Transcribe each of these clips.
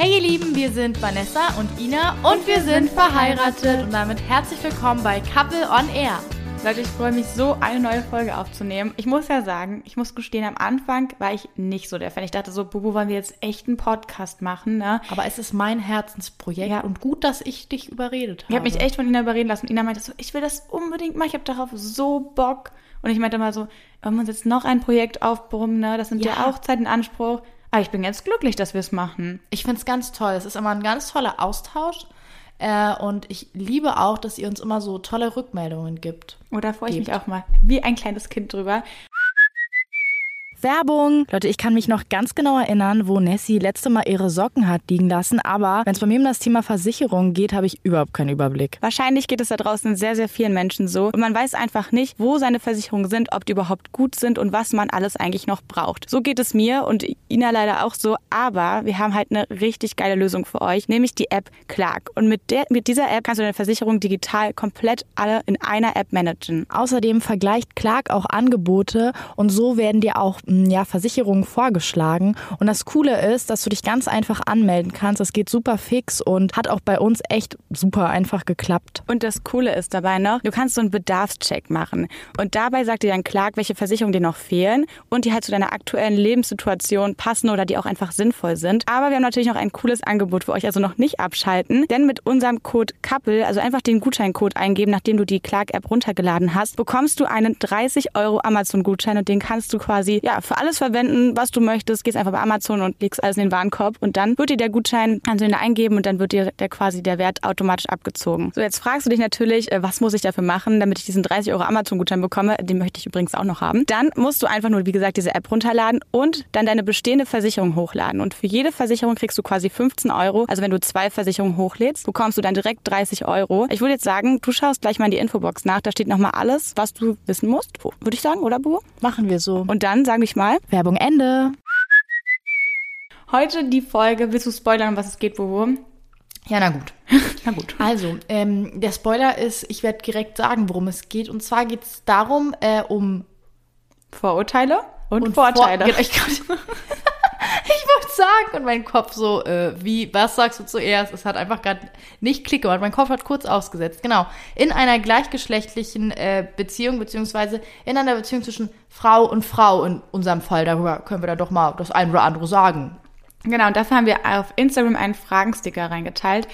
Hey ihr Lieben, wir sind Vanessa und Ina und wir sind verheiratet und damit herzlich willkommen bei Couple on Air. Leute, ich freue mich so, eine neue Folge aufzunehmen. Ich muss ja sagen, ich muss gestehen, am Anfang war ich nicht so der Fan. Ich dachte so, Bubu, wollen wir jetzt echt einen Podcast machen, ne? Aber es ist mein Herzensprojekt Ja. und gut, dass ich dich überredet habe. Ich habe mich echt von Ina überreden lassen. Und Ina meinte so, ich will das unbedingt machen, ich habe darauf so Bock. Und ich meinte mal so, wollen wir uns jetzt noch ein Projekt aufbrummen, ne? Das nimmt ja, Ja. auch Zeit in Anspruch. Aber ich bin ganz glücklich, dass wir es machen. Ich finde es ganz toll. Es ist immer ein ganz toller Austausch. Äh, und ich liebe auch, dass ihr uns immer so tolle Rückmeldungen gibt. Oder freue ich mich auch mal wie ein kleines Kind drüber. Werbung. Leute, ich kann mich noch ganz genau erinnern, wo Nessie letzte Mal ihre Socken hat liegen lassen, aber wenn es bei mir um das Thema Versicherung geht, habe ich überhaupt keinen Überblick. Wahrscheinlich geht es da draußen sehr, sehr vielen Menschen so. Und man weiß einfach nicht, wo seine Versicherungen sind, ob die überhaupt gut sind und was man alles eigentlich noch braucht. So geht es mir und Ina leider auch so. Aber wir haben halt eine richtig geile Lösung für euch, nämlich die App Clark. Und mit, der, mit dieser App kannst du deine Versicherung digital komplett alle in einer App managen. Außerdem vergleicht Clark auch Angebote und so werden dir auch ja, Versicherungen vorgeschlagen. Und das Coole ist, dass du dich ganz einfach anmelden kannst. Das geht super fix und hat auch bei uns echt super einfach geklappt. Und das Coole ist dabei noch, du kannst so einen Bedarfscheck machen. Und dabei sagt dir dann Clark, welche Versicherungen dir noch fehlen und die halt zu deiner aktuellen Lebenssituation passen oder die auch einfach sinnvoll sind. Aber wir haben natürlich noch ein cooles Angebot für euch, also noch nicht abschalten. Denn mit unserem Code COUPLE, also einfach den Gutscheincode eingeben, nachdem du die Clark-App runtergeladen hast, bekommst du einen 30 Euro Amazon-Gutschein und den kannst du quasi ja für alles verwenden, was du möchtest. Gehst einfach bei Amazon und legst alles in den Warenkorb und dann wird dir der Gutschein, kannst du ihn da eingeben und dann wird dir der quasi der Wert automatisch abgezogen. So, jetzt fragst du dich natürlich, äh, was muss ich dafür machen, damit ich diesen 30 Euro Amazon-Gutschein bekomme? Den möchte ich übrigens auch noch haben. Dann musst du einfach nur, wie gesagt, diese App runterladen und dann deine bestehende Versicherung hochladen. Und für jede Versicherung kriegst du quasi 15 Euro. Also wenn du zwei Versicherungen hochlädst, bekommst du dann direkt 30 Euro. Ich würde jetzt sagen, du schaust gleich mal in die Infobox nach. Da steht nochmal alles, was du wissen musst. Würde ich sagen, oder Bu? Machen wir so. Und dann sage ich mal, Werbung Ende. heute die Folge, willst du spoilern, um was es geht, Bobo? Ja, na gut. Na gut. Also, ähm, der Spoiler ist, ich werde direkt sagen, worum es geht. Und zwar geht es darum, äh, um Vorurteile und, und Vorteile. Vor ich sagen und mein Kopf so, äh, wie, was sagst du zuerst? Es hat einfach gerade nicht Klick gemacht. Mein Kopf hat kurz ausgesetzt. Genau. In einer gleichgeschlechtlichen äh, Beziehung, beziehungsweise in einer Beziehung zwischen Frau und Frau in unserem Fall. Darüber können wir da doch mal das ein oder andere sagen. Genau, und dafür haben wir auf Instagram einen Fragensticker reingeteilt.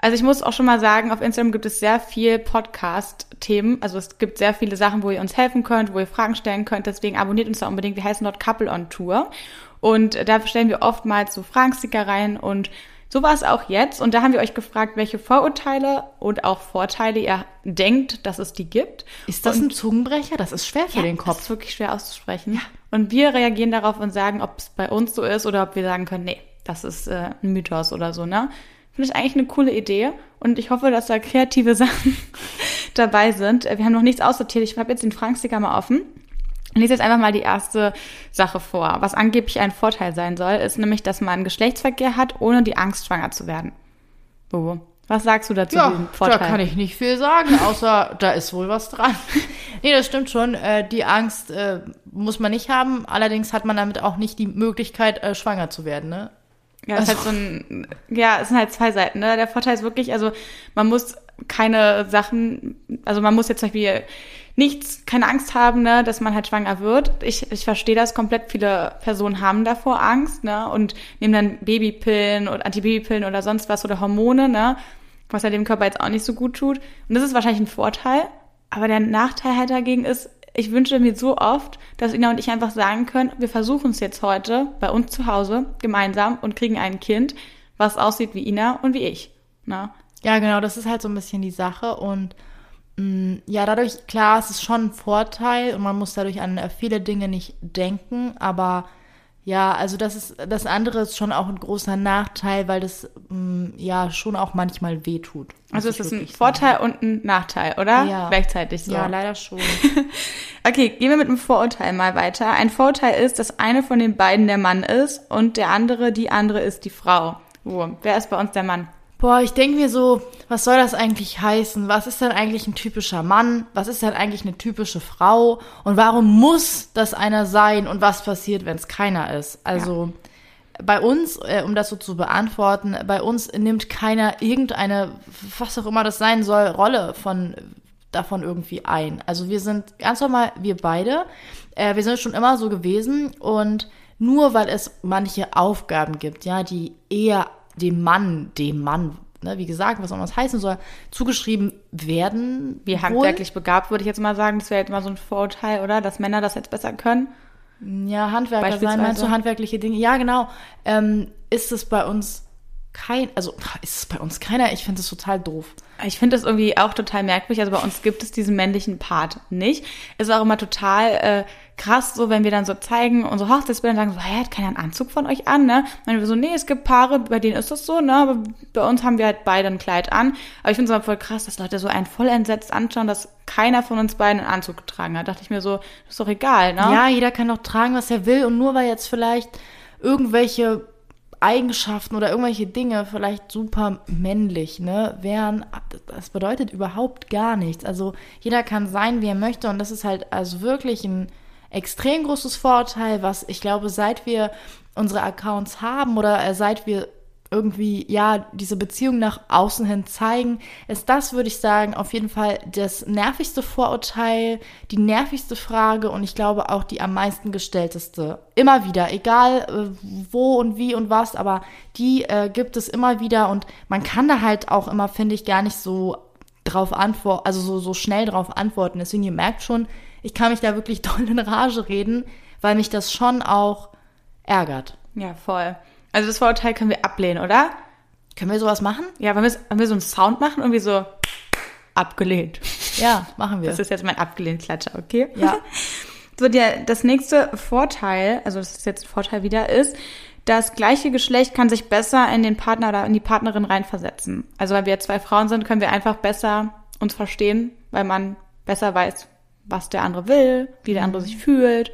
Also ich muss auch schon mal sagen, auf Instagram gibt es sehr viel Podcast-Themen. Also es gibt sehr viele Sachen, wo ihr uns helfen könnt, wo ihr Fragen stellen könnt. Deswegen abonniert uns da unbedingt. Wir heißen dort Couple on Tour. Und da stellen wir oftmals so Fragensticker rein und so war es auch jetzt. Und da haben wir euch gefragt, welche Vorurteile und auch Vorteile ihr denkt, dass es die gibt. Ist das ein Zungenbrecher? Das ist schwer für den Das Kopf. ist wirklich schwer auszusprechen. Und wir reagieren darauf und sagen, ob es bei uns so ist oder ob wir sagen können, nee, das ist äh, ein Mythos oder so, ne? Finde ich eigentlich eine coole Idee und ich hoffe, dass da kreative Sachen dabei sind. Äh, Wir haben noch nichts aussortiert. Ich habe jetzt den Fragensticker mal offen. Ich lese jetzt einfach mal die erste Sache vor. Was angeblich ein Vorteil sein soll, ist nämlich, dass man Geschlechtsverkehr hat, ohne die Angst, schwanger zu werden. Bobo, was sagst du dazu? Ja, diesem da Vorteil? kann ich nicht viel sagen, außer da ist wohl was dran. nee, das stimmt schon. Äh, die Angst äh, muss man nicht haben. Allerdings hat man damit auch nicht die Möglichkeit, äh, schwanger zu werden. Ne? Ja, es ist halt so ein, ja, es sind halt zwei Seiten. Ne? Der Vorteil ist wirklich, also man muss keine Sachen, also man muss jetzt zum Beispiel nichts, keine Angst haben, ne, dass man halt schwanger wird. Ich, ich verstehe das komplett. Viele Personen haben davor Angst, ne, und nehmen dann Babypillen oder Antibabypillen oder sonst was oder Hormone, ne, was ja dem Körper jetzt auch nicht so gut tut. Und das ist wahrscheinlich ein Vorteil. Aber der Nachteil halt dagegen ist, ich wünsche mir so oft, dass Ina und ich einfach sagen können, wir versuchen es jetzt heute bei uns zu Hause gemeinsam und kriegen ein Kind, was aussieht wie Ina und wie ich. Ne? Ja, genau, das ist halt so ein bisschen die Sache. Und ja, dadurch, klar, es ist schon ein Vorteil und man muss dadurch an viele Dinge nicht denken, aber ja, also das ist das andere ist schon auch ein großer Nachteil, weil das mh, ja schon auch manchmal wehtut. Also es ist ein Vorteil und ein Nachteil, oder? Ja. Gleichzeitig so. sagen. Ja, leider schon. Okay, gehen wir mit einem Vorurteil mal weiter. Ein Vorteil ist, dass eine von den beiden der Mann ist und der andere, die andere ist die Frau. Oh, wer ist bei uns der Mann? Boah, ich denke mir so, was soll das eigentlich heißen? Was ist denn eigentlich ein typischer Mann? Was ist denn eigentlich eine typische Frau? Und warum muss das einer sein? Und was passiert, wenn es keiner ist? Also, bei uns, äh, um das so zu beantworten, bei uns nimmt keiner irgendeine, was auch immer das sein soll, Rolle von davon irgendwie ein. Also wir sind ganz normal, wir beide, äh, wir sind schon immer so gewesen und nur weil es manche Aufgaben gibt, ja, die eher dem Mann, dem Mann, ne, wie gesagt, was auch immer das heißen soll, zugeschrieben werden. Wie handwerklich begabt, würde ich jetzt mal sagen, das wäre jetzt mal so ein Vorurteil, oder? Dass Männer das jetzt besser können. Ja, Handwerker sein, meinst du handwerkliche Dinge? Ja, genau. Ähm, ist es bei uns kein, also ist es bei uns keiner? Ich finde es total doof. Ich finde das irgendwie auch total merkwürdig. Also bei uns gibt es diesen männlichen Part nicht. Ist auch immer total äh, krass, so wenn wir dann so zeigen, unsere Hochzeitsbilder sagen so, hä, hat keiner einen Anzug von euch an, ne? Und wir so, nee, es gibt Paare, bei denen ist das so, ne? Aber bei uns haben wir halt beide ein Kleid an. Aber ich finde es aber voll krass, dass Leute so einen voll entsetzt anschauen, dass keiner von uns beiden einen Anzug getragen hat. Da dachte ich mir so, ist doch egal, ne? Ja, jeder kann doch tragen, was er will. Und nur weil jetzt vielleicht irgendwelche Eigenschaften oder irgendwelche Dinge vielleicht super männlich, ne, wären, das bedeutet überhaupt gar nichts. Also jeder kann sein, wie er möchte und das ist halt also wirklich ein extrem großes Vorteil, was ich glaube, seit wir unsere Accounts haben oder äh, seit wir irgendwie, ja, diese Beziehung nach außen hin zeigen, ist das, würde ich sagen, auf jeden Fall das nervigste Vorurteil, die nervigste Frage und ich glaube auch die am meisten gestellteste. Immer wieder, egal äh, wo und wie und was, aber die äh, gibt es immer wieder und man kann da halt auch immer, finde ich, gar nicht so drauf antworten, also so, so schnell drauf antworten. Deswegen, ihr merkt schon, ich kann mich da wirklich doll in Rage reden, weil mich das schon auch ärgert. Ja, voll. Also das Vorurteil können wir ablehnen, oder? Können wir sowas machen? Ja, wenn wir, wenn wir so einen Sound machen, irgendwie so abgelehnt. Ja, machen wir. Das ist jetzt mein abgelehnt Klatscher, okay? Ja. So, der, das nächste Vorteil, also das ist jetzt ein Vorteil wieder, ist, das gleiche Geschlecht kann sich besser in den Partner oder in die Partnerin reinversetzen. Also weil wir zwei Frauen sind, können wir einfach besser uns verstehen, weil man besser weiß, was der andere will, wie der andere sich fühlt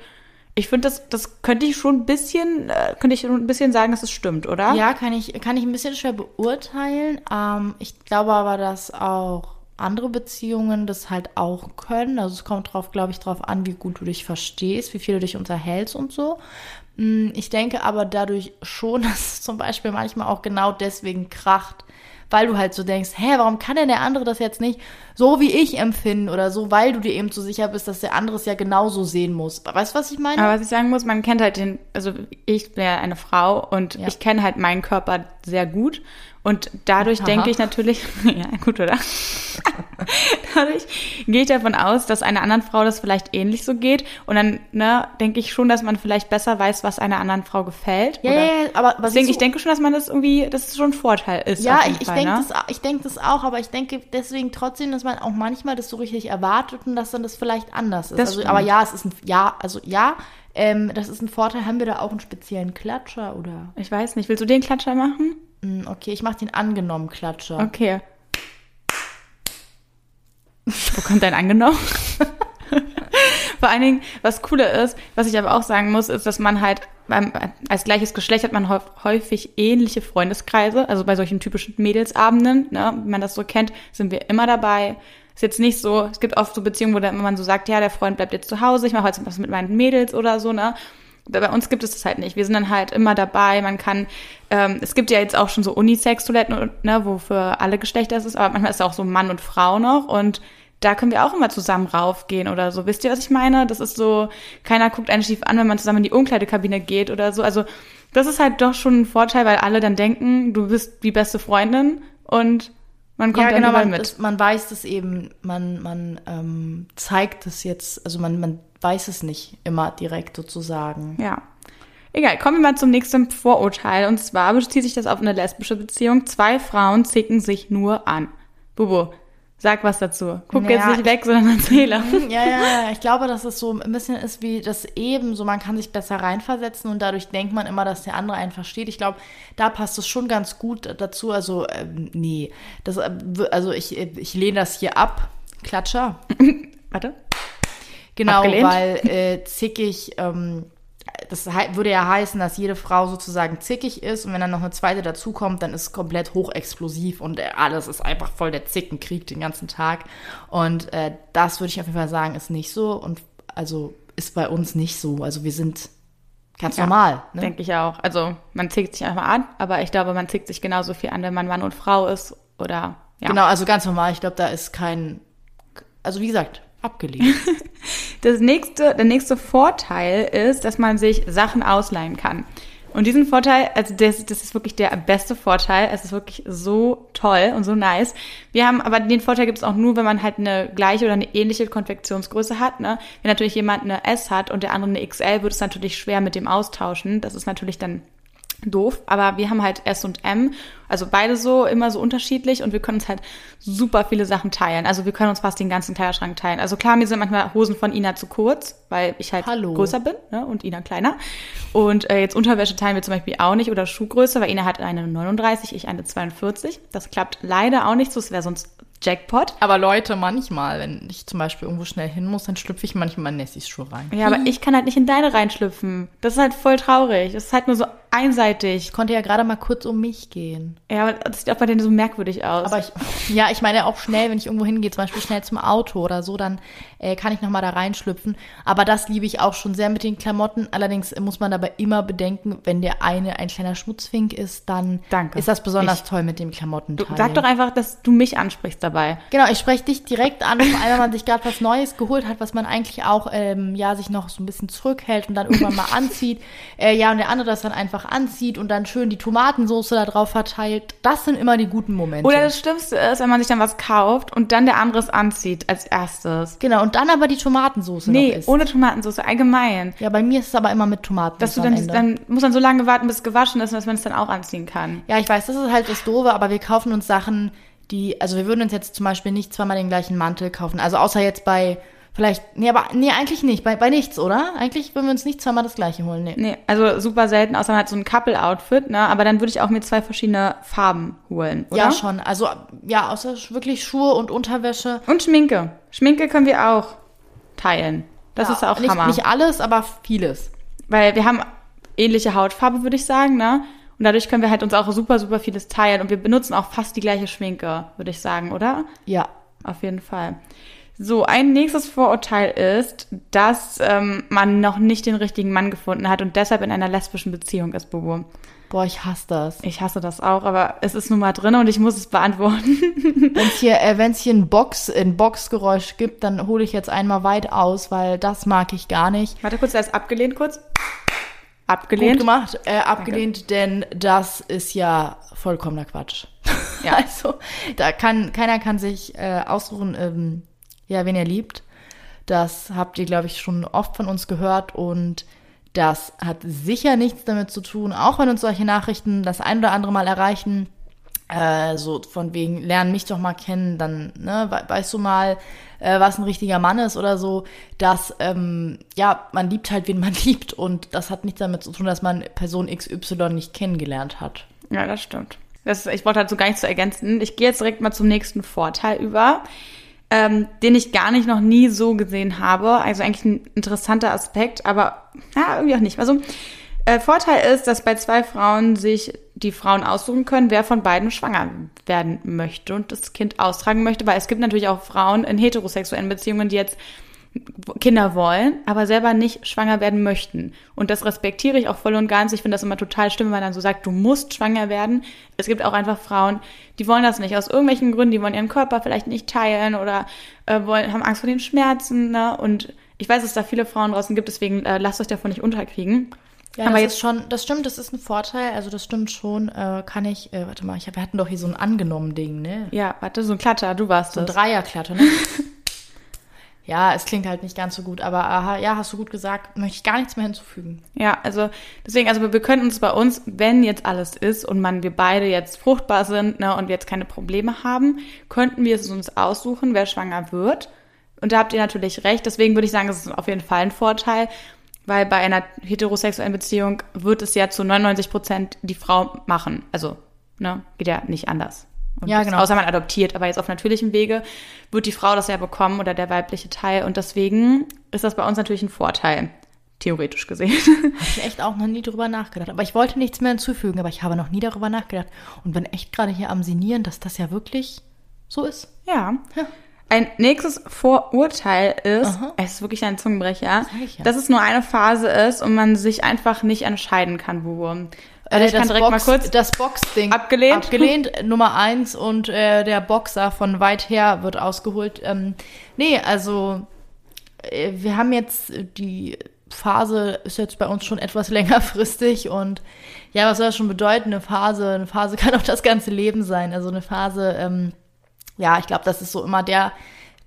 ich finde, das, das könnte ich schon ein bisschen, äh, könnte ich schon ein bisschen sagen, dass es stimmt, oder? Ja, kann ich, kann ich ein bisschen schwer beurteilen. Ähm, ich glaube aber, dass auch andere Beziehungen das halt auch können. Also es kommt drauf, glaube ich, drauf an, wie gut du dich verstehst, wie viel du dich unterhältst und so. Mm, ich denke aber dadurch schon, dass es zum Beispiel manchmal auch genau deswegen kracht, weil du halt so denkst, hä, warum kann denn der andere das jetzt nicht so wie ich empfinden oder so, weil du dir eben zu sicher bist, dass der andere es ja genauso sehen muss. Weißt du, was ich meine? Aber was ich sagen muss, man kennt halt den, also ich bin ja eine Frau und ja. ich kenne halt meinen Körper sehr gut und dadurch Aha. denke ich natürlich, ja, gut, oder? dadurch gehe ich davon aus, dass einer anderen Frau das vielleicht ähnlich so geht. Und dann, ne, denke ich schon, dass man vielleicht besser weiß, was einer anderen Frau gefällt. Ja, oder? ja, ja, aber, aber deswegen, ich denke schon, dass man das irgendwie, dass es schon ein Vorteil ist. Ja, ich, ich denke ne? das, ich denke das auch, aber ich denke deswegen trotzdem, dass man auch manchmal das so richtig erwartet und dass dann das vielleicht anders ist. also, aber ja, es ist ein, ja, also ja, ähm, das ist ein Vorteil. Haben wir da auch einen speziellen Klatscher oder? Ich weiß nicht. Willst du den Klatscher machen? Hm, okay, ich mache den angenommen Klatscher. Okay. Wo kommt dein angenommen? Vor allen Dingen, was cooler ist, was ich aber auch sagen muss, ist, dass man halt beim, als gleiches Geschlecht hat man häufig ähnliche Freundeskreise. Also bei solchen typischen Mädelsabenden, ne, wie man das so kennt, sind wir immer dabei. Ist jetzt nicht so, es gibt oft so Beziehungen, wo man so sagt, ja, der Freund bleibt jetzt zu Hause, ich mache heute was mit meinen Mädels oder so, ne? Bei uns gibt es das halt nicht. Wir sind dann halt immer dabei. Man kann, ähm, es gibt ja jetzt auch schon so Unisex-Toiletten, ne, wo für alle Geschlechter es ist, aber manchmal ist es auch so Mann und Frau noch und da können wir auch immer zusammen raufgehen oder so. Wisst ihr, was ich meine? Das ist so, keiner guckt einen schief an, wenn man zusammen in die Umkleidekabine geht oder so. Also das ist halt doch schon ein Vorteil, weil alle dann denken, du bist die beste Freundin und man kommt ja, genau, man, mit. Das, man weiß das eben, man, man ähm, zeigt es jetzt, also man, man weiß es nicht immer direkt sozusagen. Ja. Egal, kommen wir mal zum nächsten Vorurteil. Und zwar bezieht sich das auf eine lesbische Beziehung. Zwei Frauen zicken sich nur an. Bubo, sag was dazu. Guck ja, jetzt nicht weg, sondern erzähle. Mhm, ja, ja, ja. Ich glaube, dass es so ein bisschen ist wie das eben, so man kann sich besser reinversetzen und dadurch denkt man immer, dass der andere einen versteht. Ich glaube, da passt es schon ganz gut dazu. Also, ähm, nee. Das, äh, also ich, ich lehne das hier ab. Klatscher. Warte. Genau, Abgelehnt. weil äh, zickig, ähm, das würde ja heißen, dass jede Frau sozusagen zickig ist und wenn dann noch eine zweite dazukommt, dann ist es komplett hochexplosiv und äh, alles ist einfach voll der Zickenkrieg den ganzen Tag. Und äh, das würde ich auf jeden Fall sagen, ist nicht so und also ist bei uns nicht so. Also wir sind Ganz Ja, normal. Ne? Denke ich auch. Also man zieht sich einfach an, aber ich glaube, man zieht sich genauso viel an, wenn man Mann und Frau ist oder ja. Genau, also ganz normal. Ich glaube, da ist kein, also wie gesagt, abgelehnt. Das nächste, der nächste Vorteil ist, dass man sich Sachen ausleihen kann. Und diesen Vorteil, also das, das ist wirklich der beste Vorteil. Es ist wirklich so toll und so nice. Wir haben, aber den Vorteil gibt es auch nur, wenn man halt eine gleiche oder eine ähnliche Konfektionsgröße hat. Ne? Wenn natürlich jemand eine S hat und der andere eine XL, wird es natürlich schwer mit dem austauschen. Das ist natürlich dann doof, aber wir haben halt S und M, also beide so immer so unterschiedlich und wir können uns halt super viele Sachen teilen. Also wir können uns fast den ganzen Kleiderschrank teilen. Also klar, mir sind manchmal Hosen von Ina zu kurz, weil ich halt Hallo. größer bin ne, und Ina kleiner. Und äh, jetzt Unterwäsche teilen wir zum Beispiel auch nicht oder Schuhgröße, weil Ina hat eine 39, ich eine 42. Das klappt leider auch nicht so, es wäre sonst Jackpot. Aber Leute, manchmal, wenn ich zum Beispiel irgendwo schnell hin muss, dann schlüpfe ich manchmal in Nessis Schuhe rein. Ja, aber ich kann halt nicht in deine reinschlüpfen. Das ist halt voll traurig. Das ist halt nur so einseitig. Ich konnte ja gerade mal kurz um mich gehen. Ja, aber das sieht auch bei denen so merkwürdig aus. Aber ich, ja, ich meine auch schnell, wenn ich irgendwo hingehe, zum Beispiel schnell zum Auto oder so, dann äh, kann ich nochmal da reinschlüpfen. Aber das liebe ich auch schon sehr mit den Klamotten. Allerdings muss man dabei immer bedenken, wenn der eine ein kleiner Schmutzfink ist, dann Danke. ist das besonders Ich- toll mit dem Klamottenteil. Du, sag doch einfach, dass du mich ansprichst dabei. Genau, ich spreche dich direkt an, vor allem, wenn man sich gerade was Neues geholt hat, was man eigentlich auch, ähm, ja, sich noch so ein bisschen zurückhält und dann irgendwann mal anzieht. Äh, ja, und der andere das dann einfach anzieht und dann schön die Tomatensoße da drauf verteilt. Das sind immer die guten Momente. Oder das Schlimmste ist, wenn man sich dann was kauft und dann der andere es anzieht als erstes. genau, und dann aber die Tomatensoße noch Nee, ohne Tomatensauce, allgemein. Ja, bei mir ist es aber immer mit Tomatensoße Dass du dann, dann muss man so lange warten, bis es gewaschen ist, dass man es dann auch anziehen kann. Ja, ich weiß, das ist halt das Doofe, aber wir kaufen uns Sachen, die, also wir würden uns jetzt zum Beispiel nicht zweimal den gleichen Mantel kaufen. Also außer jetzt bei, vielleicht, nee, aber, nee, eigentlich nicht, bei, bei nichts, oder? Eigentlich würden wir uns nicht zweimal das gleiche holen, nee. Nee, also super selten, außer man hat so ein Couple-Outfit, ne? Aber dann würde ich auch mir zwei verschiedene Farben holen, oder? Ja, schon. Also, ja, außer wirklich Schuhe und Unterwäsche. Und Schminke. Schminke können wir auch teilen. Das ja, ist auch nicht, Hammer. Nicht alles, aber vieles. Weil wir haben ähnliche Hautfarbe, würde ich sagen, ne? Und dadurch können wir halt uns auch super, super vieles teilen. Und wir benutzen auch fast die gleiche Schminke, würde ich sagen, oder? Ja. Auf jeden Fall. So, ein nächstes Vorurteil ist, dass ähm, man noch nicht den richtigen Mann gefunden hat und deshalb in einer lesbischen Beziehung ist, Bubu. Boah, ich hasse das. Ich hasse das auch, aber es ist nun mal drin und ich muss es beantworten. Wenn es hier, äh, wenn's hier ein Box, ein Boxgeräusch gibt, dann hole ich jetzt einmal weit aus, weil das mag ich gar nicht. Warte kurz, er ist abgelehnt kurz. Gut Abgelehnt. gemacht, äh, abgelehnt, denn das ist ja vollkommener Quatsch. Ja. Also, da kann, keiner kann sich äh, aussuchen, ähm, ja, wen er liebt. Das habt ihr, glaube ich, schon oft von uns gehört und das hat sicher nichts damit zu tun, auch wenn uns solche Nachrichten das ein oder andere Mal erreichen, äh, so von wegen, lern mich doch mal kennen, dann ne, we weißt du mal, äh, was ein richtiger Mann ist oder so, dass, ähm, ja, man liebt halt, wen man liebt und das hat nichts damit zu tun, dass man Person XY nicht kennengelernt hat. Ja, das stimmt. Das, ich wollte dazu gar nichts zu ergänzen. Ich gehe jetzt direkt mal zum nächsten Vorteil über, ähm, den ich gar nicht noch nie so gesehen habe. Also eigentlich ein interessanter Aspekt, aber ja, irgendwie auch nicht. Also äh, Vorteil ist, dass bei zwei Frauen sich die Frauen aussuchen können, wer von beiden schwanger werden möchte und das Kind austragen möchte, weil es gibt natürlich auch Frauen in heterosexuellen Beziehungen, die jetzt Kinder wollen, aber selber nicht schwanger werden möchten. Und das respektiere ich auch voll und ganz. Ich finde das immer total schlimm, wenn man dann so sagt, du musst schwanger werden. Es gibt auch einfach Frauen, die wollen das nicht aus irgendwelchen Gründen, die wollen ihren Körper vielleicht nicht teilen oder äh, wollen, haben Angst vor den Schmerzen. Ne? Und ich weiß, dass es da viele Frauen draußen gibt, deswegen äh, lasst euch davon nicht unterkriegen. Ja, aber das jetzt schon, das stimmt, das ist ein Vorteil, also das stimmt schon, äh, kann ich, äh, warte mal, ich hab, wir hatten doch hier so ein angenommen Ding, ne? ja, warte, so ein Klatter, du warst So ein. Dreierklatter, ne? ja, es klingt halt nicht ganz so gut, aber aha, ja, hast du gut gesagt, möchte ich gar nichts mehr hinzufügen. Ja, also deswegen, also wir, können uns bei uns, wenn jetzt alles ist und man wir beide jetzt fruchtbar sind ne, und wir jetzt keine Probleme haben, könnten wir es uns aussuchen, wer schwanger wird. Und da habt ihr natürlich recht. Deswegen würde ich sagen, es ist auf jeden Fall ein Vorteil, weil bei einer heterosexuellen Beziehung wird es ja zu 99 Prozent die Frau machen. Also, ne, geht ja nicht anders. Und Ja, das- genau. Außer man adoptiert, aber jetzt auf natürlichem Wege wird die Frau das ja bekommen oder der weibliche Teil. Und deswegen ist das bei uns natürlich ein Vorteil, theoretisch gesehen. Habe ich echt auch noch nie drüber nachgedacht. Aber ich wollte nichts mehr hinzufügen, aber ich habe noch nie darüber nachgedacht. Und bin echt gerade hier am Sinieren, dass das ja wirklich so ist. Ja. Ja. ein nächstes Vorurteil ist, es ist wirklich ein Zungenbrecher, ich ja. dass es nur eine Phase ist und man sich einfach nicht entscheiden kann, wo. Also ich kann das direkt Box, mal kurz. das Box-Ding. Abgelehnt? Abgelehnt, Nummer eins. Und äh, der Boxer von weit her wird ausgeholt. Ähm, nee, also äh, wir haben jetzt äh, die Phase ist jetzt bei uns schon etwas längerfristig und ja, was soll das schon bedeuten? Eine Phase, eine Phase kann auch das ganze Leben sein. Also eine Phase, ähm, ja, ich glaube, das ist so immer der,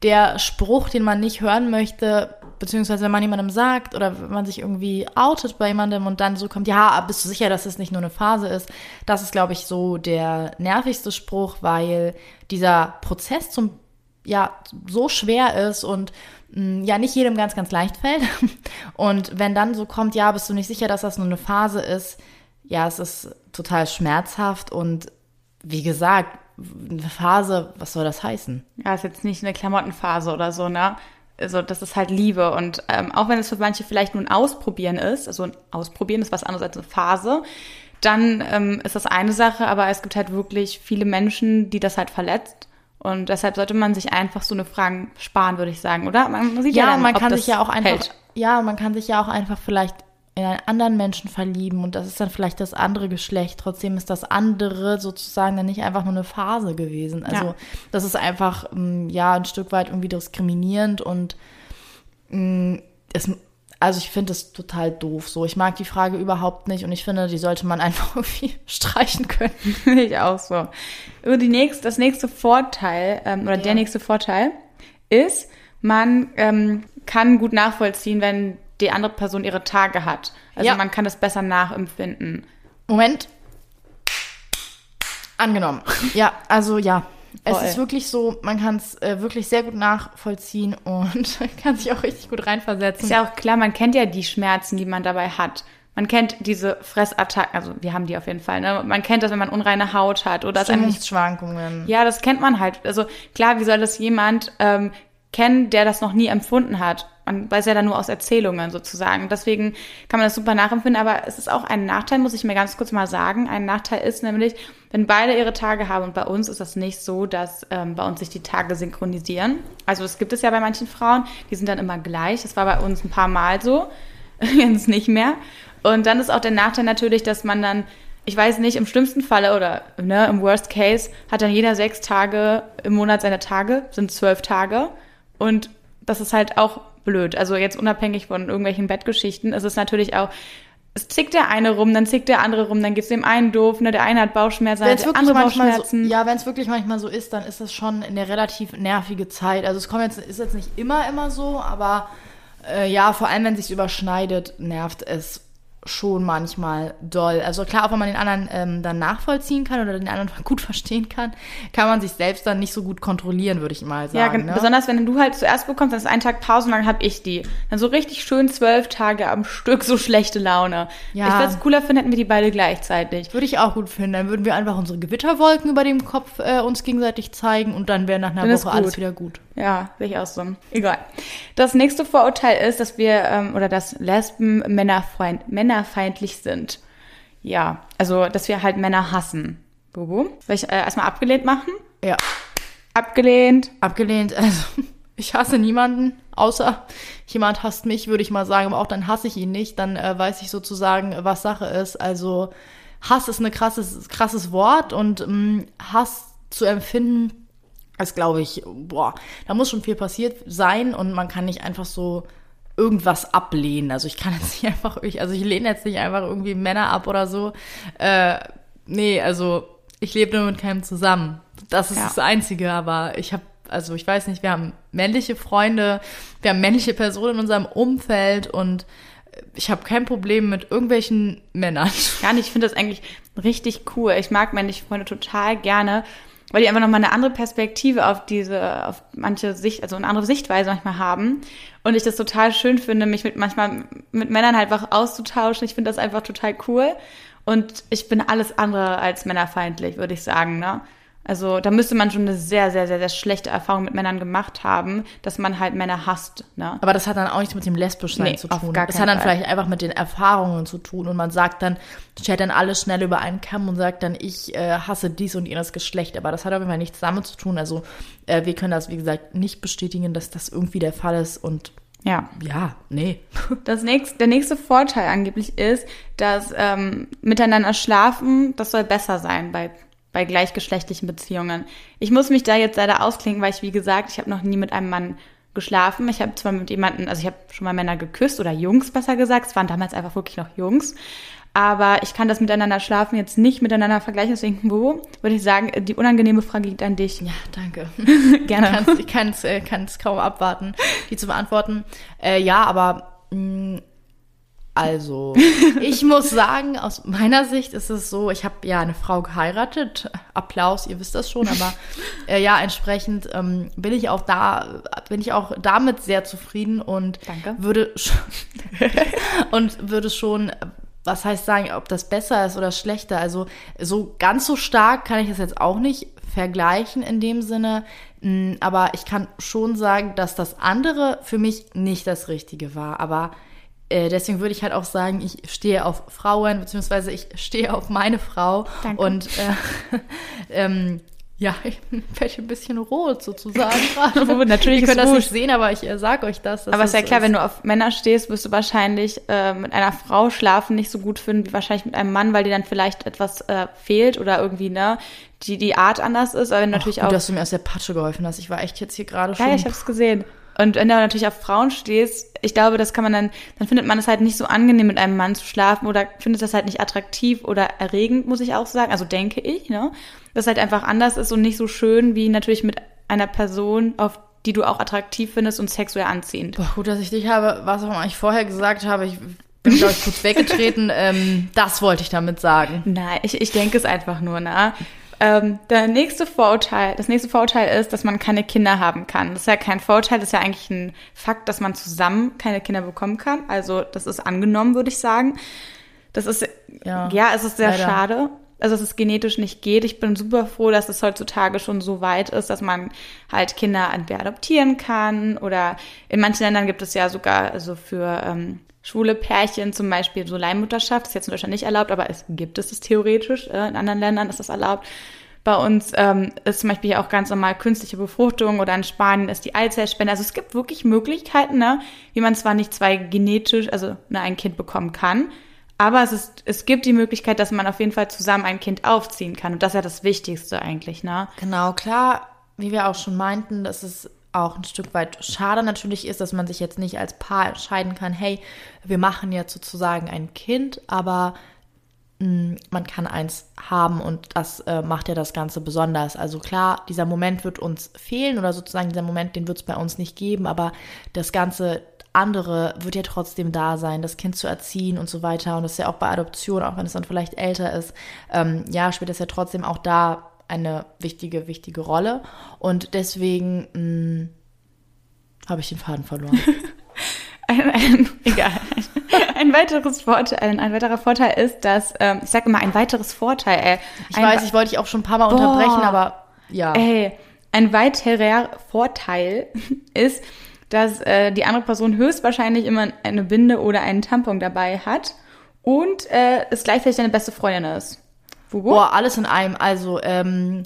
der Spruch, den man nicht hören möchte, beziehungsweise wenn man jemandem sagt oder wenn man sich irgendwie outet bei jemandem und dann so kommt, ja, bist du sicher, dass es nicht nur eine Phase ist? Das ist, glaube ich, so der nervigste Spruch, weil dieser Prozess zum ja so schwer ist und mh, ja nicht jedem ganz, ganz leicht fällt. Und wenn dann so kommt, ja, bist du nicht sicher, dass das nur eine Phase ist, ja, es ist total schmerzhaft und wie gesagt, eine Phase, was soll das heißen? Ja, ist jetzt nicht eine Klamottenphase oder so, ne? Also das ist halt Liebe und ähm, auch wenn es für manche vielleicht nur ein Ausprobieren ist, also ein Ausprobieren ist was anderes als eine Phase, dann ähm, ist das eine Sache, aber es gibt halt wirklich viele Menschen, die das halt verletzt und deshalb sollte man sich einfach so eine Fragen sparen, würde ich sagen, oder? Man sieht ja, Ja, dann, man kann sich ja auch einfach, hält. ja, man kann sich ja auch einfach vielleicht in einen anderen Menschen verlieben und das ist dann vielleicht das andere Geschlecht. Trotzdem ist das andere sozusagen dann nicht einfach nur eine Phase gewesen. Also Ja. das ist einfach ähm, ja ein Stück weit irgendwie diskriminierend und mh, es, also ich finde es total doof. So, ich mag die Frage überhaupt nicht und ich finde, die sollte man einfach irgendwie streichen können. Ich auch so. Über die nächste, das nächste Vorteil, ähm, oder der nächste Vorteil ist, man ähm, kann gut nachvollziehen, wenn die andere Person ihre Tage hat. Also Ja. man kann das besser nachempfinden. Moment. Angenommen. Ja, also ja. Es Voll. ist wirklich so, man kann es äh, wirklich sehr gut nachvollziehen und kann sich auch richtig gut reinversetzen. Ist ja auch klar, man kennt ja die Schmerzen, die man dabei hat. Man kennt diese Fressattacken, also wir haben die auf jeden Fall, ne? Man kennt das, wenn man unreine Haut hat oder es Stimmungsschwankungen. Ja, das kennt man halt. Also klar, wie soll das jemand ähm, kennen, der das noch nie empfunden hat? Man weiß ja dann nur aus Erzählungen sozusagen. Deswegen kann man das super nachempfinden. Aber es ist auch ein Nachteil, muss ich mir ganz kurz mal sagen. Ein Nachteil ist nämlich, wenn beide ihre Tage haben und bei uns ist das nicht so, dass ähm, bei uns sich die Tage synchronisieren. Also das gibt es ja bei manchen Frauen, die sind dann immer gleich. Das war bei uns ein paar Mal so, jetzt nicht mehr. Und dann ist auch der Nachteil natürlich, dass man dann ich weiß nicht, im schlimmsten Falle oder ne, im Worst Case hat dann jeder sechs Tage im Monat seine Tage, sind zwölf Tage. Und das ist halt auch blöd. Also jetzt unabhängig von irgendwelchen Bettgeschichten, ist es natürlich auch, es zickt der eine rum, dann zickt der andere rum, dann geht's dem einen doof, ne, der eine hat Bauchschmerzen, Wenn es der andere manchmal so, Bauchschmerzen. ja, wenn es wirklich manchmal so ist, dann ist das schon eine relativ nervige Zeit. Also es kommt jetzt, ist jetzt nicht immer immer so, aber äh, ja, vor allem wenn es sich überschneidet, nervt es schon manchmal doll. Also klar, auch wenn man den anderen ähm, dann nachvollziehen kann oder den anderen gut verstehen kann, kann man sich selbst dann nicht so gut kontrollieren, würde ich mal sagen. Ja, ne? besonders wenn du halt zuerst bekommst, dann ist ein Tag Pause und dann hab ich die. Dann so richtig schön zwölf Tage am Stück, so schlechte Laune. Ja. Ich würde es cooler finden, hätten wir die beide gleichzeitig. Würde ich auch gut finden. Dann würden wir einfach unsere Gewitterwolken über dem Kopf äh, uns gegenseitig zeigen und dann wäre nach einer Dann Woche alles wieder gut. Ja, sehe ich auch so. Egal. Das nächste Vorurteil ist, dass wir, ähm, oder dass Lesben männerfeind, männerfeindlich sind. Ja, also, dass wir halt Männer hassen. Bubu. Soll ich äh, erstmal abgelehnt machen? Ja. Abgelehnt. Abgelehnt. Also, ich hasse niemanden, außer jemand hasst mich, würde ich mal sagen. Aber auch dann hasse ich ihn nicht. Dann äh, weiß ich sozusagen, was Sache ist. Also, Hass ist ein krasses, krasses Wort und ähm, Hass zu empfinden, ist, glaube ich, boah, da muss schon viel passiert sein und man kann nicht einfach so irgendwas ablehnen. Also ich kann jetzt nicht einfach, ich, also ich lehne jetzt nicht einfach irgendwie Männer ab oder so. Äh, nee, also ich lebe nur mit keinem zusammen. Das ist Ja. das Einzige, aber ich habe, also ich weiß nicht, wir haben männliche Freunde, wir haben männliche Personen in unserem Umfeld und ich habe kein Problem mit irgendwelchen Männern. Gar nicht. Ich finde das eigentlich richtig cool. Ich mag männliche Freunde total gerne, weil die einfach nochmal eine andere Perspektive auf diese, auf manche Sicht, also eine andere Sichtweise manchmal haben. Und ich das total schön finde, mich mit manchmal mit Männern halt einfach auszutauschen. Ich finde das einfach total cool. Und ich bin alles andere als männerfeindlich, würde ich sagen, ne? Also da müsste man schon eine sehr, sehr, sehr, sehr schlechte Erfahrung mit Männern gemacht haben, dass man halt Männer hasst. Ne? Aber das hat dann auch nichts mit dem Lesbischsein Nee, zu auf tun. gar Das hat dann Fall. vielleicht einfach mit den Erfahrungen zu tun und man sagt dann, stellt dann alles schnell über einen Kamm und sagt dann, ich äh, hasse dies und jenes Geschlecht. Aber das hat auf jeden Fall nichts damit zu tun. Also äh, wir können das, wie gesagt, nicht bestätigen, dass das irgendwie der Fall ist und Ja. ja, nee. Das nächste, der nächste Vorteil angeblich ist, dass ähm, miteinander schlafen, das soll besser sein bei, bei gleichgeschlechtlichen Beziehungen. Ich muss mich da jetzt leider ausklingen, weil ich, wie gesagt, ich habe noch nie mit einem Mann geschlafen. Ich habe zwar mit jemandem, also ich habe schon mal Männer geküsst oder Jungs besser gesagt, es waren damals einfach wirklich noch Jungs. Aber ich kann das miteinander schlafen jetzt nicht miteinander vergleichen, deswegen, wo würde ich sagen, die unangenehme Frage liegt an dich. Ja, danke. Gerne. Ich kann es äh, kaum abwarten, die zu beantworten. Äh, ja, aber mh, also, ich muss sagen, aus meiner Sicht ist es so, ich habe ja eine Frau geheiratet. Applaus, ihr wisst das schon, aber äh, ja, entsprechend ähm, bin ich auch da, bin ich auch damit sehr zufrieden und Danke. würde schon, und würde schon, was heißt sagen, ob das besser ist oder schlechter. Also so ganz so stark kann ich das jetzt auch nicht vergleichen in dem Sinne. Mm, Aber ich kann schon sagen, dass das andere für mich nicht das Richtige war. Aber äh, deswegen würde ich halt auch sagen, ich stehe auf Frauen, beziehungsweise ich stehe auf meine Frau. Danke. Und äh, ähm, ja, ich werde ein bisschen rot sozusagen gerade. Natürlich Ihr könnt ist das nicht sehen, aber ich äh, sag euch das. dass Aber ist ja klar, wenn du auf Männer stehst, wirst du wahrscheinlich äh, mit einer Frau schlafen nicht so gut finden wie wahrscheinlich mit einem Mann, weil dir dann vielleicht etwas äh, fehlt oder irgendwie, ne, die, die Art anders ist. Aber wenn natürlich Gut, auch. dass du mir aus der Patsche geholfen hast. Ich war echt jetzt hier gerade schon. ja, ich hab's gesehen. Und wenn du natürlich auf Frauen stehst, ich glaube, das kann man dann, dann findet man es halt nicht so angenehm, mit einem Mann zu schlafen oder findet das halt nicht attraktiv oder erregend, muss ich auch sagen. Also denke ich, ne? Das halt einfach anders ist und nicht so schön wie natürlich mit einer Person, auf die du auch attraktiv findest und sexuell anziehend. Boah, gut, dass ich dich habe, was auch immer ich vorher gesagt habe. Ich bin, glaube ich, kurz weggetreten. ähm, das wollte ich damit sagen. Nein, ich, ich denke es einfach nur, ne? Ähm, der nächste Vorurteil, das nächste Vorurteil ist, dass man keine Kinder haben kann. Das ist ja kein Vorteil, das ist ja eigentlich ein Fakt, dass man zusammen keine Kinder bekommen kann. Also das ist angenommen, würde ich sagen. Das ist, Ja, ja, es ist sehr leider. schade. Also dass es genetisch nicht geht. Ich bin super froh, dass es heutzutage schon so weit ist, dass man halt Kinder entweder adoptieren kann oder in manchen Ländern gibt es ja sogar also für ähm, schwule Pärchen zum Beispiel so Leihmutterschaft. Ist jetzt in Deutschland nicht erlaubt, aber es gibt es es theoretisch. Äh, in anderen Ländern ist das erlaubt. Bei uns ähm, ist zum Beispiel auch ganz normal künstliche Befruchtung oder in Spanien ist die Eizellspende. Also es gibt wirklich Möglichkeiten, ne, wie man zwar nicht zwei genetisch, also ne, ein Kind bekommen kann, aber es, ist, es gibt die Möglichkeit, dass man auf jeden Fall zusammen ein Kind aufziehen kann. Und das ist ja das Wichtigste eigentlich, ne? Genau, klar, wie wir auch schon meinten, dass es auch ein Stück weit schade natürlich ist, dass man sich jetzt nicht als Paar entscheiden kann, hey, wir machen jetzt sozusagen ein Kind, aber mh, man kann eins haben und das äh, macht ja das Ganze besonders. Also klar, dieser Moment wird uns fehlen oder sozusagen dieser Moment, den wird es bei uns nicht geben, aber das ganze andere wird ja trotzdem da sein, das Kind zu erziehen und so weiter. Und das ist ja auch bei Adoption, auch wenn es dann vielleicht älter ist, ähm, ja, spielt das ja trotzdem auch da eine wichtige, wichtige Rolle. Und deswegen mh, habe ich den Faden verloren. Ein, ein, egal. Ein weiteres Vorteil, ein, ein weiterer Vorteil ist, dass, ähm, ich sag immer ein weiteres Vorteil, ey. Ich weiß, ich wollte dich auch schon ein paar Mal Boah. unterbrechen, aber ja. Ey, ein weiterer Vorteil ist, dass äh, die andere Person höchstwahrscheinlich immer eine Binde oder einen Tampon dabei hat und äh, es gleichzeitig deine beste Freundin ist. Wuhu? Boah, alles in einem. Also, ähm,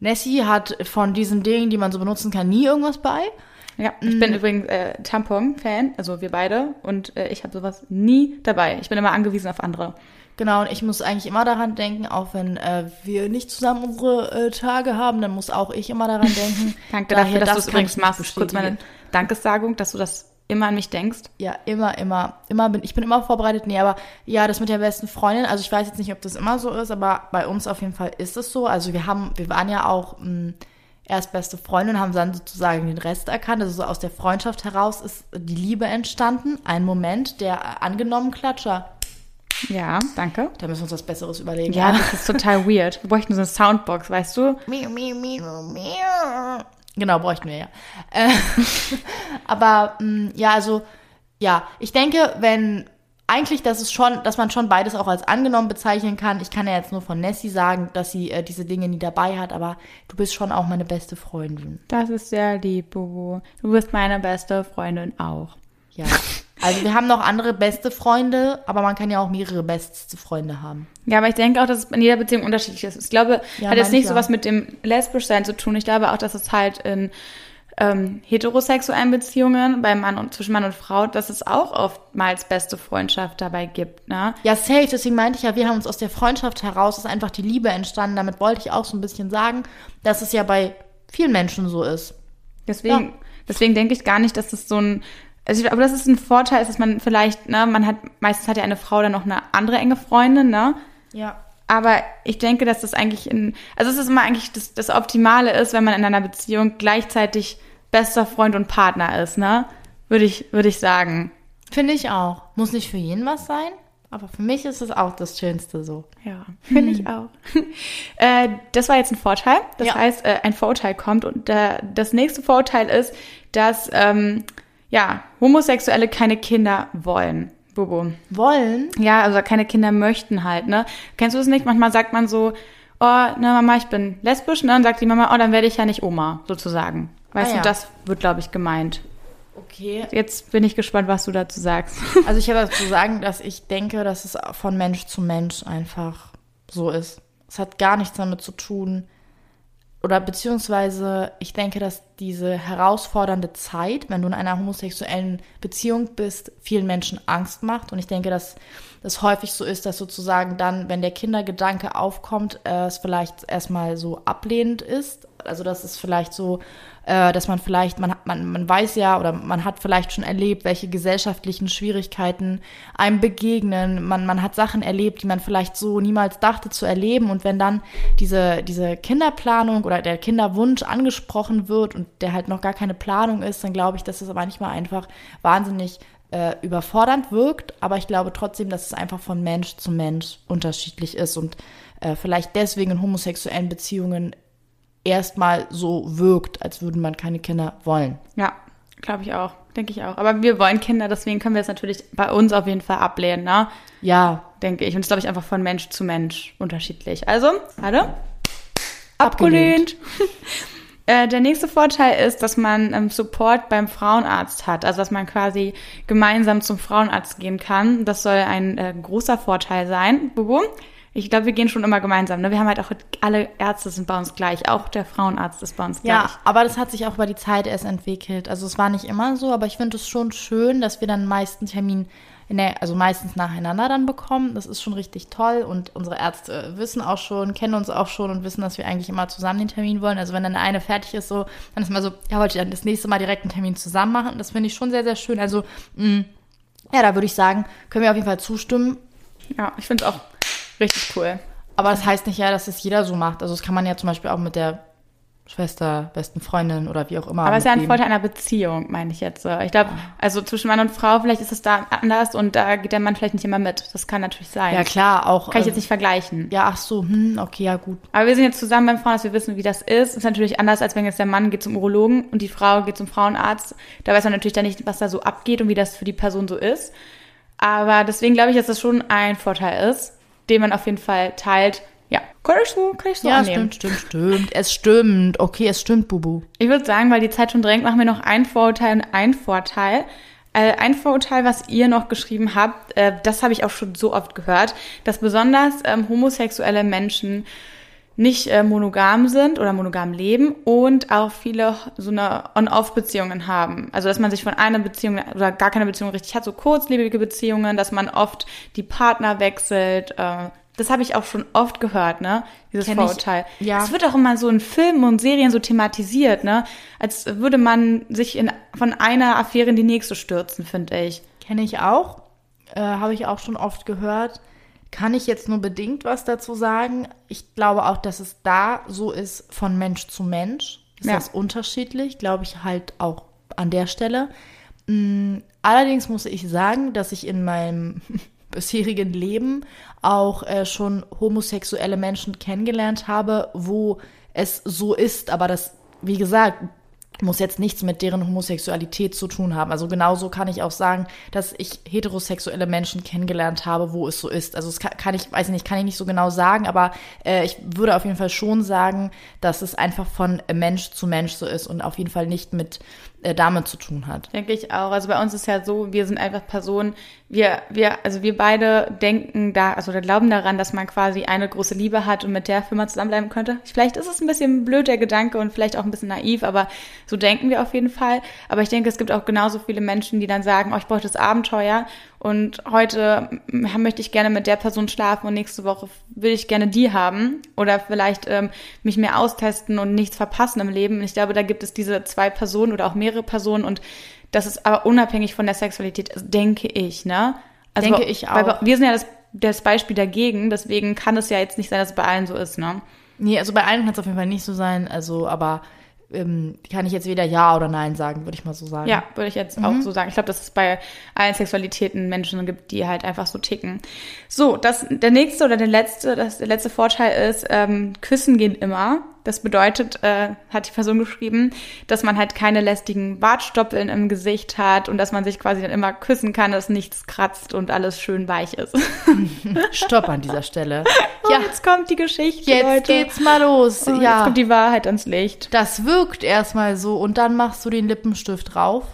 Nessie hat von diesen Dingen, die man so benutzen kann, nie irgendwas bei. Ja, ich bin übrigens äh, Tampon-Fan, also wir beide. Und äh, ich habe sowas nie dabei. Ich bin immer angewiesen auf andere. Genau, und ich muss eigentlich immer daran denken, auch wenn äh, wir nicht zusammen unsere äh, Tage haben, dann muss auch ich immer daran denken. Danke Daher, dafür, dass du es übrigens machst. Kurz meine. Dankessagung, dass du das immer an mich denkst. Ja, immer, immer, immer bin ich bin immer vorbereitet. Nee, aber ja, das mit der besten Freundin, also ich weiß jetzt nicht, ob das immer so ist, aber bei uns auf jeden Fall ist es so. Also wir haben, wir waren ja auch mh, erst beste Freundin, haben dann sozusagen den Rest erkannt. Also so aus der Freundschaft heraus ist die Liebe entstanden. Ein Moment, der angenommen Klatscher. Ja, danke. Da müssen wir uns was Besseres überlegen. Ja, das ist total weird. Wir bräuchten so eine Soundbox, weißt du? Miau, miau, miau. Genau, bräuchten wir ja. Äh, aber mh, ja, also ja, ich denke, wenn eigentlich, dass es schon, dass man schon beides auch als angenommen bezeichnen kann. Ich kann ja jetzt nur von Nessie sagen, dass sie äh, diese Dinge nie dabei hat, aber du bist schon auch meine beste Freundin. Das ist sehr lieb, Bubu. Du bist meine beste Freundin auch. Ja. Also wir haben noch andere beste Freunde, aber man kann ja auch mehrere beste Freunde haben. Ja, aber ich denke auch, dass es in jeder Beziehung unterschiedlich ist. Ich glaube, Ja, hat jetzt nicht so was mit dem Lesbischsein zu tun. Ich glaube auch, dass es halt in ähm, heterosexuellen Beziehungen bei Mann und zwischen Mann und Frau, dass es auch oftmals beste Freundschaft dabei gibt. Ne? Ja, safe. Deswegen meinte ich ja, wir haben uns aus der Freundschaft heraus, ist einfach die Liebe entstanden. Damit wollte ich auch so ein bisschen sagen, dass es ja bei vielen Menschen so ist. Deswegen, Ja. deswegen denke ich gar nicht, dass es so ein, also ich, aber das ist ein Vorteil, ist, dass man vielleicht, ne, man hat, meistens hat ja eine Frau dann noch eine andere enge Freundin, ne? Ja. Aber ich denke, dass das eigentlich in, also es ist immer eigentlich das, das Optimale ist, wenn man in einer Beziehung gleichzeitig bester Freund und Partner ist, ne? Würde ich, würde ich sagen. Finde ich auch. Muss nicht für jeden was sein, aber für mich ist es auch das Schönste so. Ja, finde ich auch. äh, das war jetzt ein Vorteil. Das Ja. heißt, äh, ein Vorurteil kommt. Und äh, das nächste Vorurteil ist, dass ähm, ja, Homosexuelle keine Kinder wollen. Bobo. Wollen? Ja, also keine Kinder möchten halt, ne? Kennst du das nicht? Manchmal sagt man so, oh, ne Mama, ich bin lesbisch, ne? Und sagt die Mama, oh, dann werde ich ja nicht Oma, sozusagen. Weißt Ah, ja. du, das wird, glaube ich, gemeint. Okay. Jetzt bin ich gespannt, was du dazu sagst. Also ich habe dazu sagen, dass ich denke, dass es von Mensch zu Mensch einfach so ist. Es hat gar nichts damit zu tun. Oder beziehungsweise, ich denke, dass diese herausfordernde Zeit, wenn du in einer homosexuellen Beziehung bist, vielen Menschen Angst macht. Und ich denke, dass das häufig so ist, dass sozusagen dann, wenn der Kindergedanke aufkommt, es vielleicht erstmal so ablehnend ist. Also dass es vielleicht so, äh, dass man vielleicht, man, man, man weiß ja oder man hat vielleicht schon erlebt, welche gesellschaftlichen Schwierigkeiten einem begegnen. Man, man hat Sachen erlebt, die man vielleicht so niemals dachte zu erleben. Und wenn dann diese, diese Kinderplanung oder der Kinderwunsch angesprochen wird und der halt noch gar keine Planung ist, dann glaube ich, dass es manchmal einfach wahnsinnig äh, überfordernd wirkt. Aber ich glaube trotzdem, dass es einfach von Mensch zu Mensch unterschiedlich ist und äh, vielleicht deswegen in homosexuellen Beziehungen erstmal so wirkt, als würden man keine Kinder wollen. Ja, glaube ich auch. Denke ich auch. Aber wir wollen Kinder, deswegen können wir es natürlich bei uns auf jeden Fall ablehnen, ne? Ja, Denke ich. Und das ist, glaube ich, einfach von Mensch zu Mensch unterschiedlich. Also, warte. Abgelehnt. Abgelehnt. Äh, Der nächste Vorteil ist, dass man ähm, Support beim Frauenarzt hat, also dass man quasi gemeinsam zum Frauenarzt gehen kann. Das soll ein äh, großer Vorteil sein. Bubu, ich glaube, wir gehen schon immer gemeinsam. Ne? Wir haben halt auch alle Ärzte sind bei uns gleich, auch der Frauenarzt ist bei uns Ja, gleich. aber das hat sich auch über die Zeit erst entwickelt. Also es war nicht immer so, aber ich finde es schon schön, dass wir dann meist einen Termin, in der, also meistens nacheinander dann bekommen. Das ist schon richtig toll und unsere Ärzte wissen auch schon, kennen uns auch schon und wissen, dass wir eigentlich immer zusammen den Termin wollen. Also wenn dann eine fertig ist, so, dann ist mal so, ja, wollte ich dann das nächste Mal direkt einen Termin zusammen machen. Das finde ich schon sehr, sehr schön. Also, mh, ja, da würde ich sagen, können wir auf jeden Fall zustimmen. Ja, ich finde es auch richtig cool. Aber das heißt nicht ja, dass es jeder so macht. Also das kann man ja zum Beispiel auch mit der Schwester, besten Freundin oder wie auch immer. Aber es ist ja ein. Vorteil einer Beziehung, meine ich jetzt. Ich glaube, also zwischen Mann und Frau, vielleicht ist es da anders und da geht der Mann vielleicht nicht immer mit. Das kann natürlich sein. Ja, klar, auch. Kann ich jetzt nicht vergleichen. Ja, ach so, hm, okay, ja, gut. Aber wir sind jetzt zusammen beim Frauenarzt, wir wissen, wie das ist. Ist natürlich anders, als wenn jetzt der Mann geht zum Urologen und die Frau geht zum Frauenarzt. Da weiß man natürlich dann nicht, was da so abgeht und wie das für die Person so ist. Aber deswegen glaube ich, dass das schon ein Vorteil ist, den man auf jeden Fall teilt. Ja, kann ich so, kann ich so Ja, annehmen. stimmt, stimmt, stimmt. Es stimmt. Okay, es stimmt, Bubu. Ich würde sagen, weil die Zeit schon drängt, machen wir noch ein Vorurteil und ein Vorteil. Äh, ein Vorurteil, was ihr noch geschrieben habt, äh, das habe ich auch schon so oft gehört, dass besonders ähm, homosexuelle Menschen nicht äh, monogam sind oder monogam leben und auch viele so eine On-Off-Beziehungen haben. Also dass man sich von einer Beziehung oder gar keine Beziehung richtig hat, so kurzlebige Beziehungen, dass man oft die Partner wechselt. Äh, das habe ich auch schon oft gehört, ne? Dieses Kenn ich, Vorurteil. ja. Das wird auch immer so in Filmen und Serien so thematisiert, ne? Als würde man sich in, von einer Affäre in die nächste stürzen, finde ich. Kenne ich auch. Äh, Habe ich auch schon oft gehört. Kann ich jetzt nur bedingt was dazu sagen. Ich glaube auch, dass es da so ist von Mensch zu Mensch. Ist Ja. das unterschiedlich, glaube ich halt auch an der Stelle. Mm, Allerdings muss ich sagen, dass ich in meinem bisherigen Leben auch äh, schon homosexuelle Menschen kennengelernt habe, wo es so ist, aber das, wie gesagt, muss jetzt nichts mit deren Homosexualität zu tun haben. Also genauso kann ich auch sagen, dass ich heterosexuelle Menschen kennengelernt habe, wo es so ist. Also es kann, kann ich, weiß ich nicht, kann ich nicht so genau sagen, aber äh, ich würde auf jeden Fall schon sagen, dass es einfach von Mensch zu Mensch so ist und auf jeden Fall nicht mit äh, damit zu tun hat. Denke ich auch. Also bei uns ist ja so, wir sind einfach Personen, wir, wir, also wir beide denken da, also wir glauben daran, dass man quasi eine große Liebe hat und mit der Firma zusammenbleiben könnte. Vielleicht ist es ein bisschen blöd, der Gedanke, und vielleicht auch ein bisschen naiv, aber so denken wir auf jeden Fall. Aber ich denke, es gibt auch genauso viele Menschen, die dann sagen, oh, ich brauche das Abenteuer und heute möchte ich gerne mit der Person schlafen und nächste Woche will ich gerne die haben oder vielleicht ähm, mich mehr austesten und nichts verpassen im Leben. Und ich glaube, da gibt es diese zwei Personen oder auch mehrere Personen und das ist aber unabhängig von der Sexualität, denke ich, ne? Also denke ich auch. Weil wir sind ja das, das Beispiel dagegen, deswegen kann es ja jetzt nicht sein, dass es bei allen so ist, ne? Nee, also bei allen kann es auf jeden Fall nicht so sein, also aber ähm, kann ich jetzt weder Ja oder Nein sagen, würde ich mal so sagen. Ja, würde ich jetzt mhm. auch so sagen. Ich glaube, dass es bei allen Sexualitäten Menschen gibt, die halt einfach so ticken. So, das, der nächste oder der letzte, das, der letzte Vorteil ist, ähm, Küssen gehen immer. Das bedeutet, äh, hat die Person geschrieben, dass man halt keine lästigen Bartstoppeln im Gesicht hat und dass man sich quasi dann immer küssen kann, dass nichts kratzt und alles schön weich ist. Stopp an dieser Stelle. Ja, jetzt kommt die Geschichte. Jetzt Leute. geht's mal los. Oh, ja. Jetzt kommt die Wahrheit ans Licht. Das wirkt erstmal so und dann machst du den Lippenstift drauf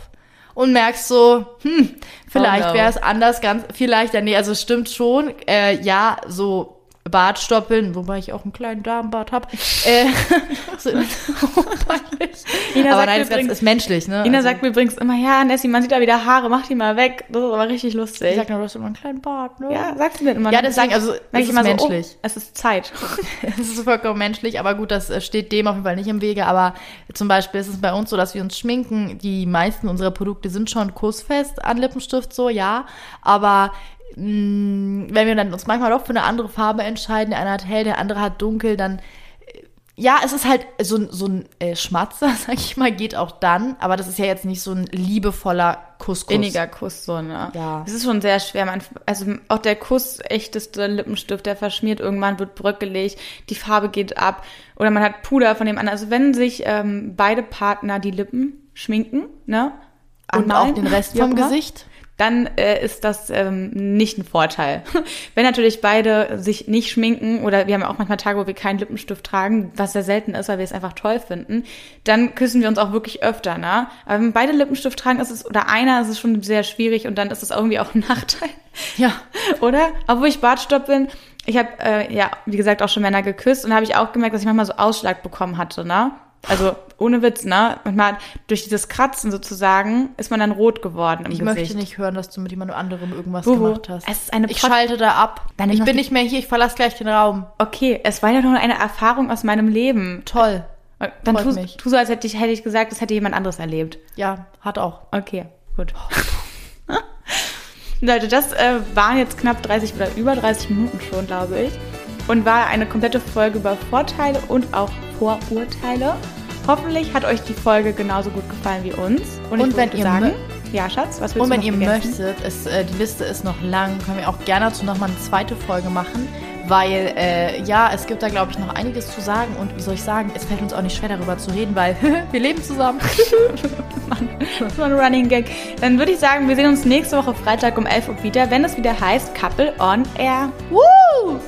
und merkst so, hm, vielleicht oh no. wäre es anders, ganz, vielleicht, ja, nee, also es stimmt schon, äh, ja, so Bartstoppeln, wobei ich auch einen kleinen Darmbart habe. äh, so, Ina aber nein, das übrigens, ist menschlich, ne? Ina also, sagt mir übrigens immer, ja, Nessie, man sieht da wieder Haare, mach die mal weg. Das ist aber richtig lustig. Ich sag nur, du hast immer einen kleinen Bart, ne? Ja, sagst du mir immer. Ja, das sagen, also, es ist menschlich. So, oh, es ist Zeit. es ist vollkommen menschlich, aber gut, das äh, steht dem auf jeden Fall nicht im Wege. Aber zum Beispiel ist es bei uns so, dass wir uns schminken. Die meisten unserer Produkte sind schon kussfest an Lippenstift, so, ja. Aber wenn wir dann uns manchmal doch für eine andere Farbe entscheiden, der eine hat hell, der andere hat dunkel, dann äh, ja, es ist halt so, so ein äh, Schmatzer, sag ich mal, geht auch dann, aber das ist ja jetzt nicht so ein liebevoller Kuss. -Kuss. Inniger Kuss, so, ne? Ja. Es ist schon sehr schwer. Man, also auch der Kuss, echteste Lippenstift, der verschmiert irgendwann, wird bröckelig, die Farbe geht ab oder man hat Puder von dem anderen. Also wenn sich ähm, beide Partner die Lippen schminken, ne? Und auch den Rest vom Gesicht dann äh, ist das ähm, nicht ein Vorteil. Wenn natürlich beide sich nicht schminken oder wir haben auch manchmal Tage, wo wir keinen Lippenstift tragen, was sehr selten ist, weil wir es einfach toll finden, dann küssen wir uns auch wirklich öfter, ne? Aber wenn beide Lippenstift tragen, ist es, oder einer ist es schon sehr schwierig und dann ist es irgendwie auch ein Nachteil. Ja. Oder? Obwohl ich Bartstopp bin, ich habe äh, ja, wie gesagt, auch schon Männer geküsst und habe ich auch gemerkt, dass ich manchmal so Ausschlag bekommen hatte, ne? Also ohne Witz, ne? Manchmal durch dieses Kratzen sozusagen ist man dann rot geworden im ich Gesicht. Ich möchte nicht hören, dass du mit jemand anderem irgendwas Buhu, gemacht hast. Es ist eine ich schalte da ab. Dann ich bin nicht mehr hier, ich verlasse gleich den Raum. Okay, es war ja nur eine Erfahrung aus meinem Leben. Toll. Dann tu, tu so, als hätte ich, hätte ich gesagt, das hätte jemand anderes erlebt. Ja, hat auch. Okay, gut. Leute, das äh, waren jetzt knapp 30 oder über 30 Minuten schon, glaube ich. Und war eine komplette Folge über Vorteile und auch Vorurteile. Hoffentlich hat euch die Folge genauso gut gefallen wie uns. Und, und wenn ihr sagen, ja, Schatz, was willst Und wenn ihr möchtet, ist, äh, die Liste ist noch lang, können wir auch gerne dazu nochmal eine zweite Folge machen, weil äh, ja, es gibt da, glaube ich, noch einiges zu sagen und wie soll ich sagen, es fällt uns auch nicht schwer darüber zu reden, weil wir leben zusammen. Mann, das war ein Running Gag. Dann würde ich sagen, wir sehen uns nächste Woche Freitag um 11 Uhr wieder, wenn es wieder heißt Couple on Air. Woo!